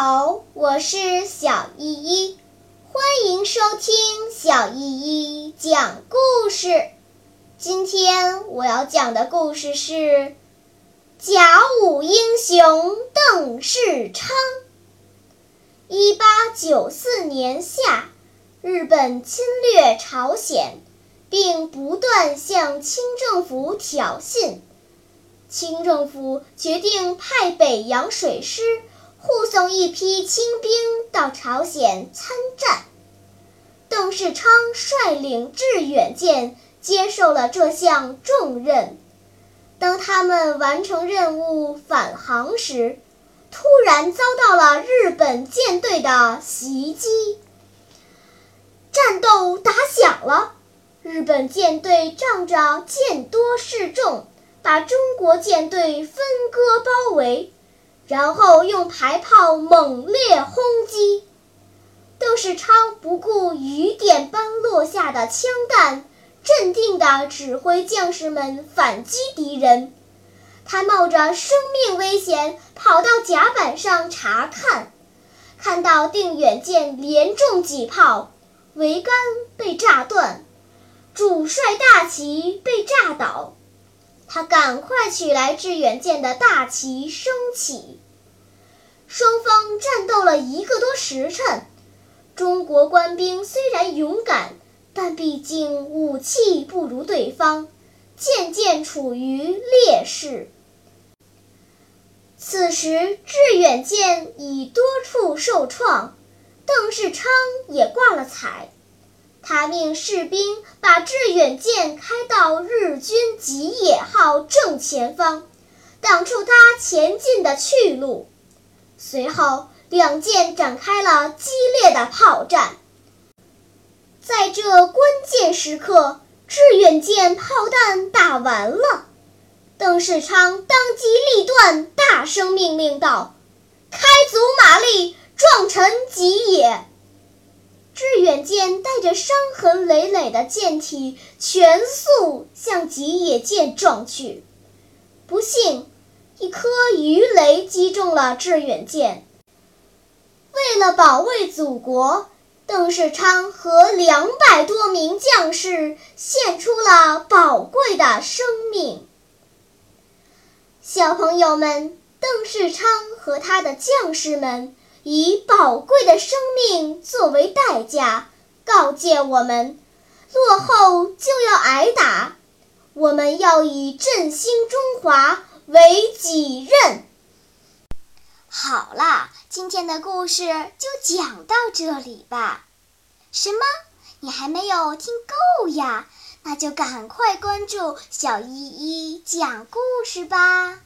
好我是小依依，欢迎收听小依依讲故事。今天我要讲的故事是甲午英雄邓世昌。一八九四年夏，日本侵略朝鲜，并不断向清政府挑衅。清政府决定派北洋水师护送一批清兵到朝鲜参战。邓世昌率领致远舰接受了这项重任。当他们完成任务返航时，突然遭到了日本舰队的袭击。战斗打响了，日本舰队仗着舰多势众。把中国舰队分割包围，然后用排炮猛烈轰击。邓世昌不顾雨点般落下的枪弹，镇定地指挥将士们反击敌人。他冒着生命危险跑到甲板上查看，看到定远舰连中几炮，桅杆被炸断，主帅大旗被炸倒。他赶快取来致远舰的大旗升起。双方战斗了一个多时辰，中国官兵虽然勇敢，但毕竟武器不如对方，渐渐处于劣势。此时致远舰已多处受创，邓世昌也挂了彩。他命士兵把致远舰开到日军吉野号正前方，挡住他前进的去路。随后，两舰展开了激烈的炮战。在这关键时刻，致远舰炮弹打完了，邓世昌当机立断，大声命令道：“开足马力，撞沉吉野！”致远舰带着伤痕累累的舰体全速向吉野舰撞去，不幸，一颗鱼雷击中了致远舰。为了保卫祖国，邓世昌和两百多名将士献出了宝贵的生命。小朋友们，邓世昌和他的将士们。以宝贵的生命作为代价，告诫我们：落后就要挨打，我们要以振兴中华为己任。好啦，今天的故事就讲到这里吧。什么？你还没有听够呀？那就赶快关注小依依讲故事吧。